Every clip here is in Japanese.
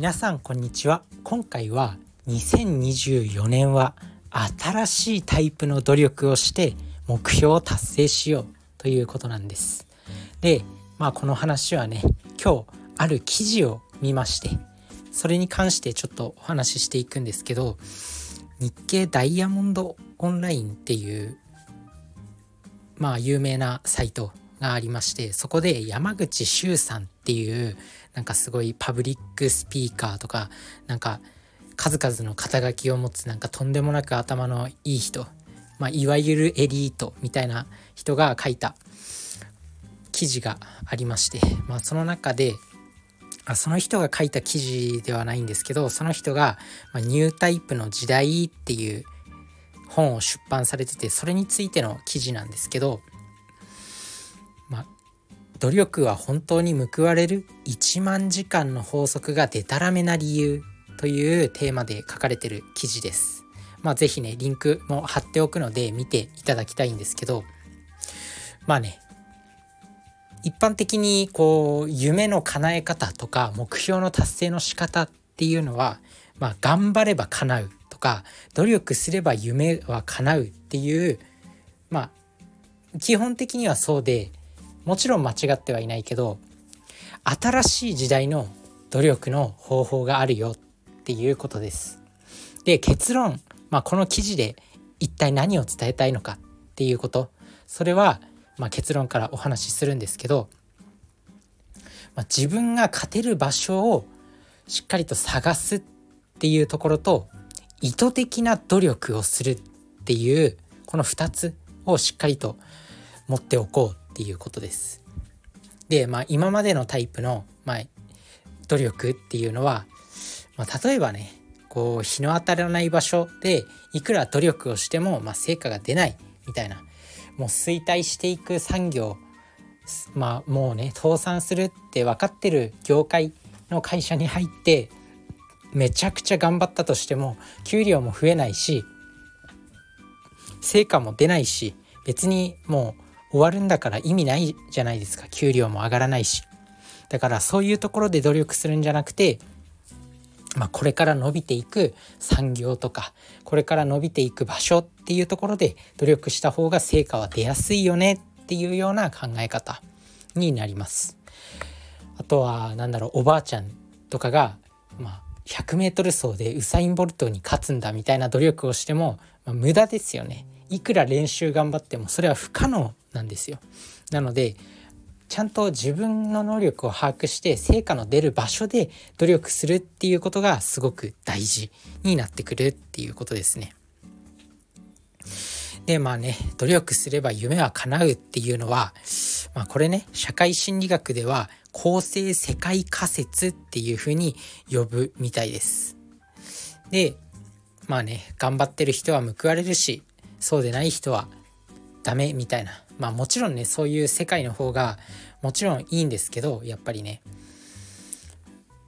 皆さんこんにちは。今回は2024年は新しいタイプの努力をして目標を達成しようということなんです。でまあこの話はね今日ある記事を見ましてそれに関してちょっとお話ししていくんですけど日経ダイヤモンドオンラインっていうまあ有名なサイトがありましてそこで山口周さんっていうなんかすごいパブリックスピーカーとかなんか数々の肩書きを持つなんかとんでもなく頭のいい人、まあ、いわゆるエリートみたいな人が書いた記事がありまして、まあ、その中であその人が書いた記事ではないんですけどその人が「ま、ニュータイプの時代」っていう本を出版されててそれについての記事なんですけど、努力は本当に報われる？1万時間の法則がデタラメな理由というテーマで書かれてる記事です。まあ是非ね、リンクも貼っておくので見ていただきたいんですけど、まあね、一般的にこう夢の叶え方とか目標の達成の仕方っていうのは、まあ頑張れば叶うとか努力すれば夢は叶うっていうまあ基本的にはそうでもちろん間違ってはいないけど新しい時代の努力の方法があるよっていうことです。で結論、まあ、この記事で一体何を伝えたいのかっていうことそれは、まあ、結論からお話しするんですけど、まあ、自分が勝てる場所をしっかりと探すっていうところと意図的な努力をするっていうこの2つをしっかりと持っておこうっていうことです。で、まあ、今までのタイプの、まあ、努力っていうのは、まあ、例えばねこう日の当たらない場所でいくら努力をしても、まあ、成果が出ないみたいなもう衰退していく産業まあもうね倒産するって分かってる業界の会社に入ってめちゃくちゃ頑張ったとしても給料も増えないし成果も出ないし別にもう終わるんだから意味ないじゃないですか給料も上がらないしだからそういうところで努力するんじゃなくてまあ、これから伸びていく産業とかこれから伸びていく場所っていうところで努力した方が成果は出やすいよねっていうような考え方になります。あとは何だろうおばあちゃんとかが、まあ、100m 走でウサイン・ボルトに勝つんだみたいな努力をしても、まあ、無駄ですよね。いくら練習頑張ってもそれは不可能なんですよ。なのでちゃんと自分の能力を把握して成果の出る場所で努力するっていうことがすごく大事になってくるっていうことですね。でまあね努力すれば夢は叶うっていうのは、まあ、これね社会心理学では公正世界仮説っていうふうに呼ぶみたいです。でまあね頑張ってる人は報われるしそうでない人はダメみたいな。まあもちろんねそういう世界の方がもちろんいいんですけどやっぱりね。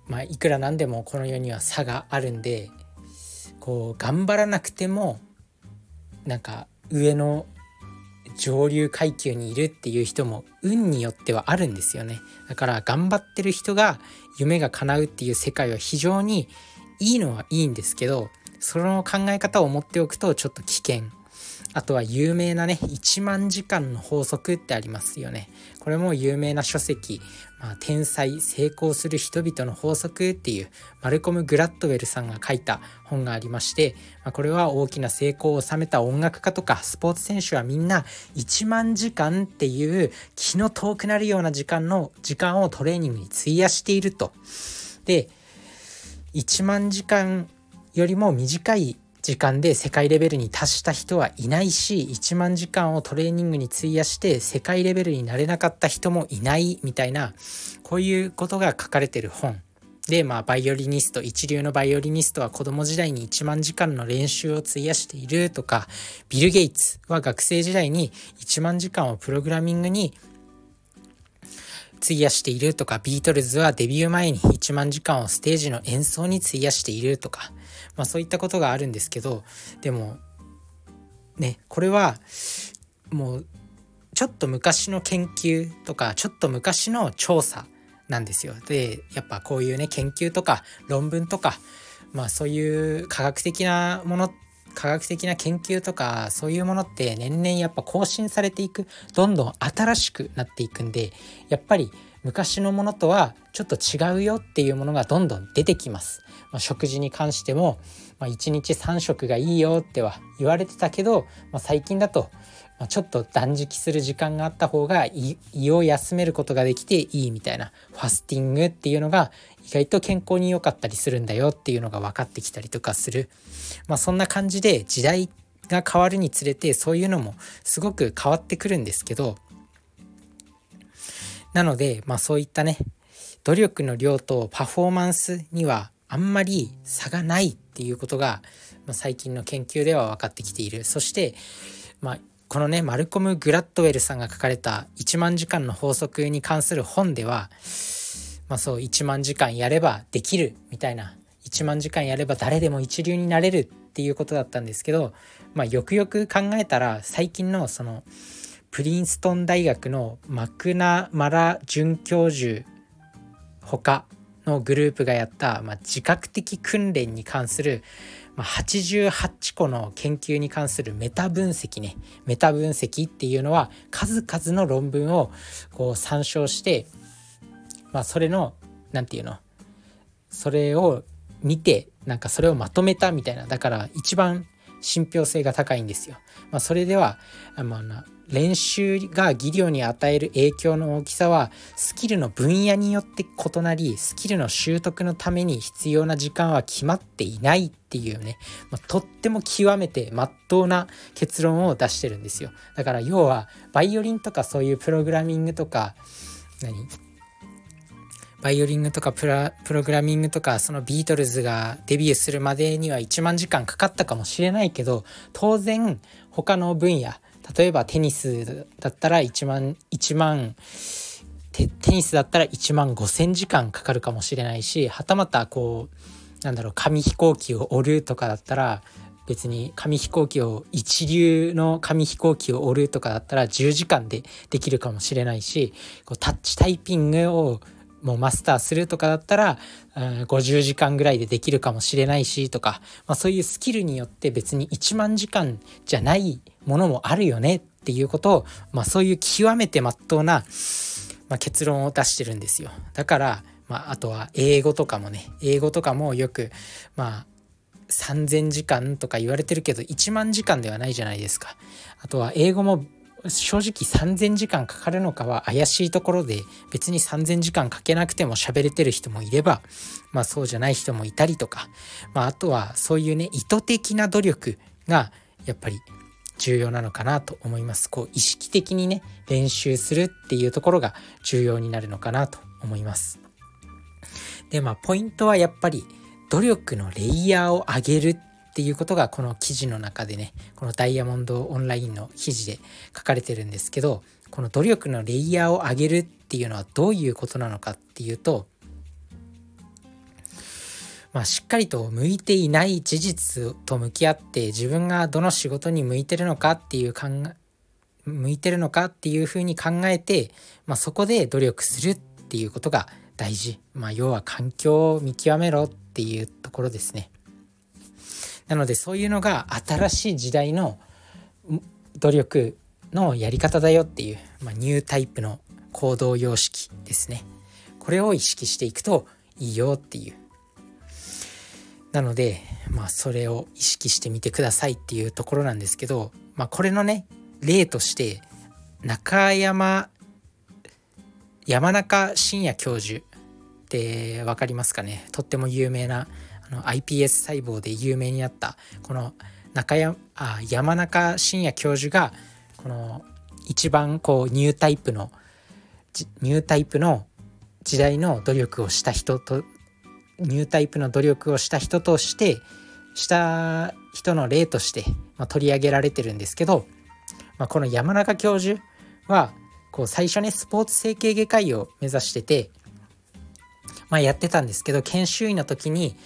まあいくらなんでもこの世には差があるんでこう頑張らなくてもなんか上の上流階級にいるっていう人も運によってはあるんですよね。だから頑張ってる人が夢が叶うっていう世界は非常にいいのはいいんですけどその考え方を持っておくとちょっと危険。あとは有名なね、1万時間の法則ってありますよね。これも有名な書籍、まあ、天才、成功する人々の法則っていうマルコム・グラッドウェルさんが書いた本がありまして、まあ、これは大きな成功を収めた音楽家とかスポーツ選手はみんな1万時間っていう気の遠くなるような時間の時間をトレーニングに費やしていると。で、1万時間よりも短い時間で世界レベルに達した人はいないし1万時間をトレーニングに費やして世界レベルになれなかった人もいないみたいなこういうことが書かれてる本。でまあバイオリニスト一流のバイオリニストは子供時代に1万時間の練習を費やしているとかビル・ゲイツは学生時代に1万時間をプログラミングに費やしているとかビートルズはデビュー前に1万時間をステージの演奏に費やしているとかまあ、そういったことがあるんですけどでもねこれはもうちょっと昔の研究とかちょっと昔の調査なんですよ。でやっぱこういうね研究とか論文とかまあそういう科学的なもの科学的な研究とかそういうものって年々やっぱ更新されていくどんどん新しくなっていくんでやっぱり昔のものとはちょっと違うよっていうものがどんどん出てきます。まあ、食事に関しても、まあ、1日3食がいいよっては言われてたけど、まあ、最近だと、まちょっと断食する時間があった方が胃を休めることができていいみたいなファスティングっていうのが意外と健康に良かったりするんだよっていうのが分かってきたりとかする、まあ、そんな感じで時代が変わるにつれてそういうのもすごく変わってくるんですけどなので、まあそういったね、努力の量とパフォーマンスにはあんまり差がないっていうことが、まあ、最近の研究では分かってきている。そして、まあ、このね、マルコム・グラッドウェルさんが書かれた1万時間の法則に関する本では、まあそう、1万時間やればできるみたいな、1万時間やれば誰でも一流になれるっていうことだったんですけど、まあよくよく考えたら最近のその、プリンストン大学のマクナマラ准教授他のグループがやった、まあ、自覚的訓練に関する、まあ、88個の研究に関するメタ分析ね。メタ分析っていうのは数々の論文をこう参照して、まあ、それの何て言うの？それを見てなんかそれをまとめたみたいな。だから一番信憑性が高いんですよ。まあ、それでは、まあ、練習が技量に与える影響の大きさはスキルの分野によって異なりスキルの習得のために必要な時間は決まっていないっていうね、まあ、とっても極めて真っ当な結論を出してるんですよだから要はバイオリンとかそういうプログラミングとか何？バイオリングとかプログラミングとかそのビートルズがデビューするまでには1万時間かかったかもしれないけど当然他の分野例えばテニスだったら1万1万テニスだったら1万5,000時間かかるかもしれないしはたまたこうなんだろう紙飛行機を折るとかだったら別に紙飛行機を一流の紙飛行機を折るとかだったら10時間でできるかもしれないしこうタッチタイピングをもうマスターするとかだったら、うん、50時間ぐらいでできるかもしれないしとか、まあ、そういうスキルによって別に1万時間じゃないものもあるよねっていうことを、まあ、そういう極めてまっとうな、まあ、結論を出してるんですよ。だから、まあ、あとは英語とかもね英語とかもよくまあ3,000時間とか言われてるけど1万時間ではないじゃないですか。あとは英語も正直3,000時間かかるのかは怪しいところで別に3,000時間かけなくても喋れてる人もいればまあそうじゃない人もいたりとか、まあ、あとはそういうね意図的な努力がやっぱり重要なのかなと思います。こう意識的にね練習するっていうところが重要になるのかなと思います。でまあポイントはやっぱり努力のレイヤーを上げるっていうことがこの記事の中でねこのダイヤモンドオンラインの記事で書かれてるんですけどこの努力のレイヤーを上げるっていうのはどういうことなのかっていうとまあ、しっかりと向いていない事実と向き合って自分がどの仕事に向いてるのかっていう考え向いてるのかっていうふうに考えて、まあ、そこで努力するっていうことが大事、まあ、要は環境を見極めろっていうところですね。なのでそういうのが新しい時代の努力のやり方だよっていう、まあ、ニュータイプの行動様式ですね。これを意識していくといいよっていう。なのでまあそれを意識してみてくださいっていうところなんですけど、まあ、これのね例として中山山中伸也教授って分かりますかね？とっても有名なの iPS 細胞で有名になったこの中山あ山中伸也教授がこの一番こうニュータイプのニュータイプの時代の努力をした人とニュータイプの努力をした人としてした人の例として、まあ、取り上げられてるんですけど、まあ、この山中教授はこう最初ねスポーツ整形外科医を目指してて、まあ、やってたんですけど研修医の時に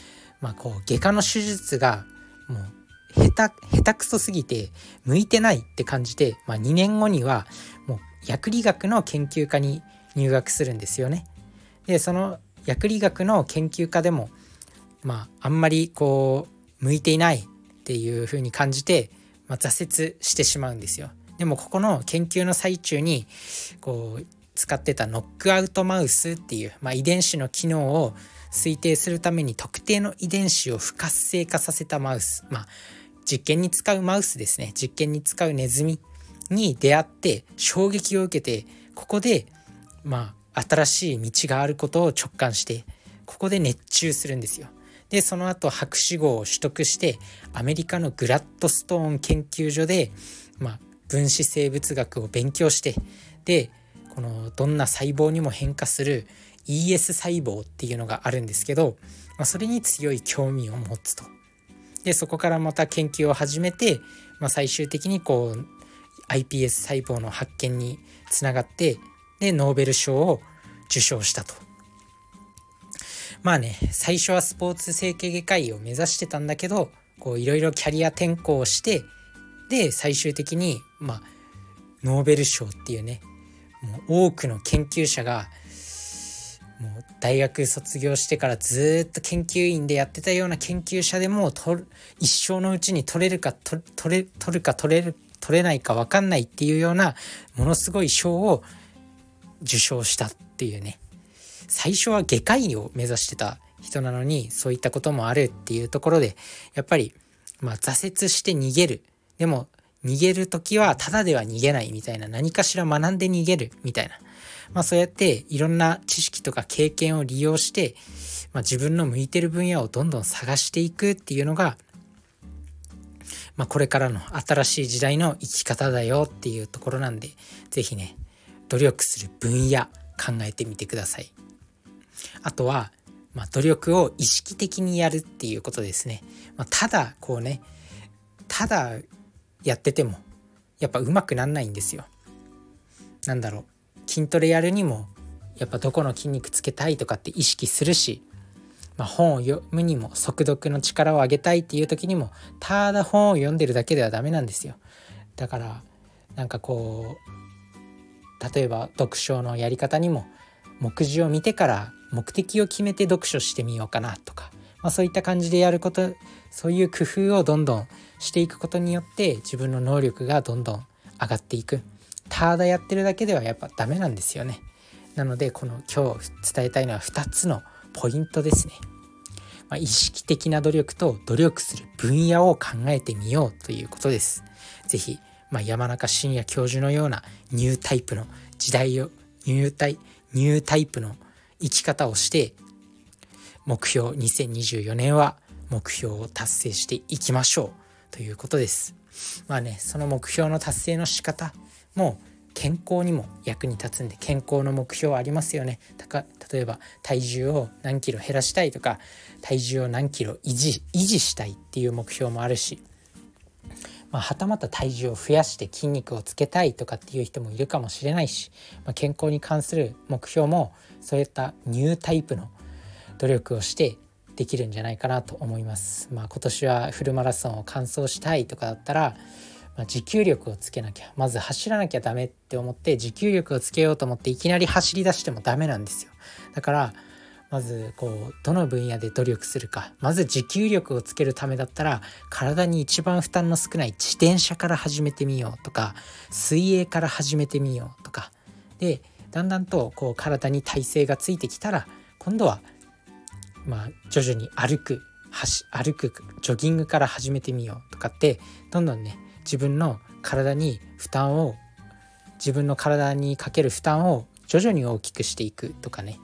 まあ、こう外科の手術がもう下手下手くそすぎて向いてないって感じて、まあ、2年後にはもう薬理学の研究科に入学するんですよね。でその薬理学の研究家でもまああんまりこう向いていないっていうふうに感じて、まあ、挫折してしまうんですよ。でもここの研究の最中にこう使ってたノックアウトマウスっていう、まあ、遺伝子の機能を推定するために特定の遺伝子を不活性化させたマウス、まあ、実験に使うマウスですね実験に使うネズミに出会って衝撃を受けてここでまあ新しい道があることを直感してここで熱中するんですよ。でその後博士号を取得してアメリカのグラッドストーン研究所で、まあ、分子生物学を勉強してでこのどんな細胞にも変化する ES 細胞っていうのがあるんですけど、まあ、それに強い興味を持つと。でそこからまた研究を始めて、まあ、最終的にこう iPS 細胞の発見につながってでノーベル賞を受賞したと。まあね最初はスポーツ整形外科医を目指してたんだけどいろいろキャリア転向してで最終的にまあノーベル賞っていうねもう多くの研究者がもう大学卒業してからずっと研究員でやってたような研究者でも一生のうちに取れるか取れ取るか取れる取れないか分かんないっていうようなものすごい賞を受賞したっていうね。最初は外科医を目指してた人なのにそういったこともあるっていうところでやっぱりまあ挫折して逃げる。でも逃げる時はただでは逃げないみたいな。何かしら学んで逃げるみたいな。まあそうやっていろんな知識とか経験を利用して、まあ、自分の向いてる分野をどんどん探していくっていうのが、まあ、これからの新しい時代の生き方だよっていうところなんで是非ね努力する分野考えてみてください。あとは、まあ、努力を意識的にやるっていうことですね。まあ、ただこうねただやっててもやっぱ上手くなんないんですよ。なんだろう筋トレやるにもやっぱどこの筋肉つけたいとかって意識するし、まあ、本を読むにも速読の力を上げたいっていう時にもただ本を読んでるだけではダメなんですよ。だからなんかこう例えば読書のやり方にも目次を見てから目的を決めて読書してみようかなとか、まあ、そういった感じでやることそういう工夫をどんどんしていくことによって自分の能力がどんどん上がっていくただやってるだけではやっぱダメなんですよね。なのでこの今日伝えたいのは2つのポイントですね、まあ、意識的な努力と努力する分野を考えてみようということです。是非、まあ、山中伸也教授のようなニュータイプの時代をニュータイニュータイプの生き方をして目標2024年は目標を達成していきましょうということです。まあねその目標の達成の仕方もう健康にも役に立つんで健康の目標ありますよね例えば体重を何キロ減らしたいとか体重を何キロ維持維持したいっていう目標もあるし、まあ、はたまた体重を増やして筋肉をつけたいとかっていう人もいるかもしれないし、まあ、健康に関する目標もそういったニュータイプの努力をしてできるんじゃないかなと思います。まあ、今年はフルマラソンを完走したいとかだったらまあ、持久力をつけなきゃまず走らなきゃダメって思って持久力をつけようと思っていきなり走り出してもダメなんですよ。だからまずこうどの分野で努力するかまず持久力をつけるためだったら体に一番負担の少ない自転車から始めてみようとか水泳から始めてみようとか。でだんだんとこう体に体勢がついてきたら今度はまあ徐々に歩く歩くジョギングから始めてみようとかってどんどんね自分の体に負担を自分の体にかける負担を徐々に大きくしていくとかね。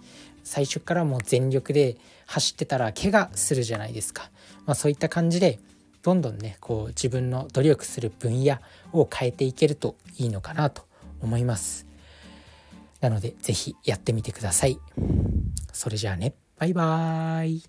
最初からもう全力で走ってたら怪我するじゃないですか、まあ、そういった感じでどんどんねこう自分の努力する分野を変えていけるといいのかなと思います。なので是非やってみてください。それじゃあね。バイバーイ。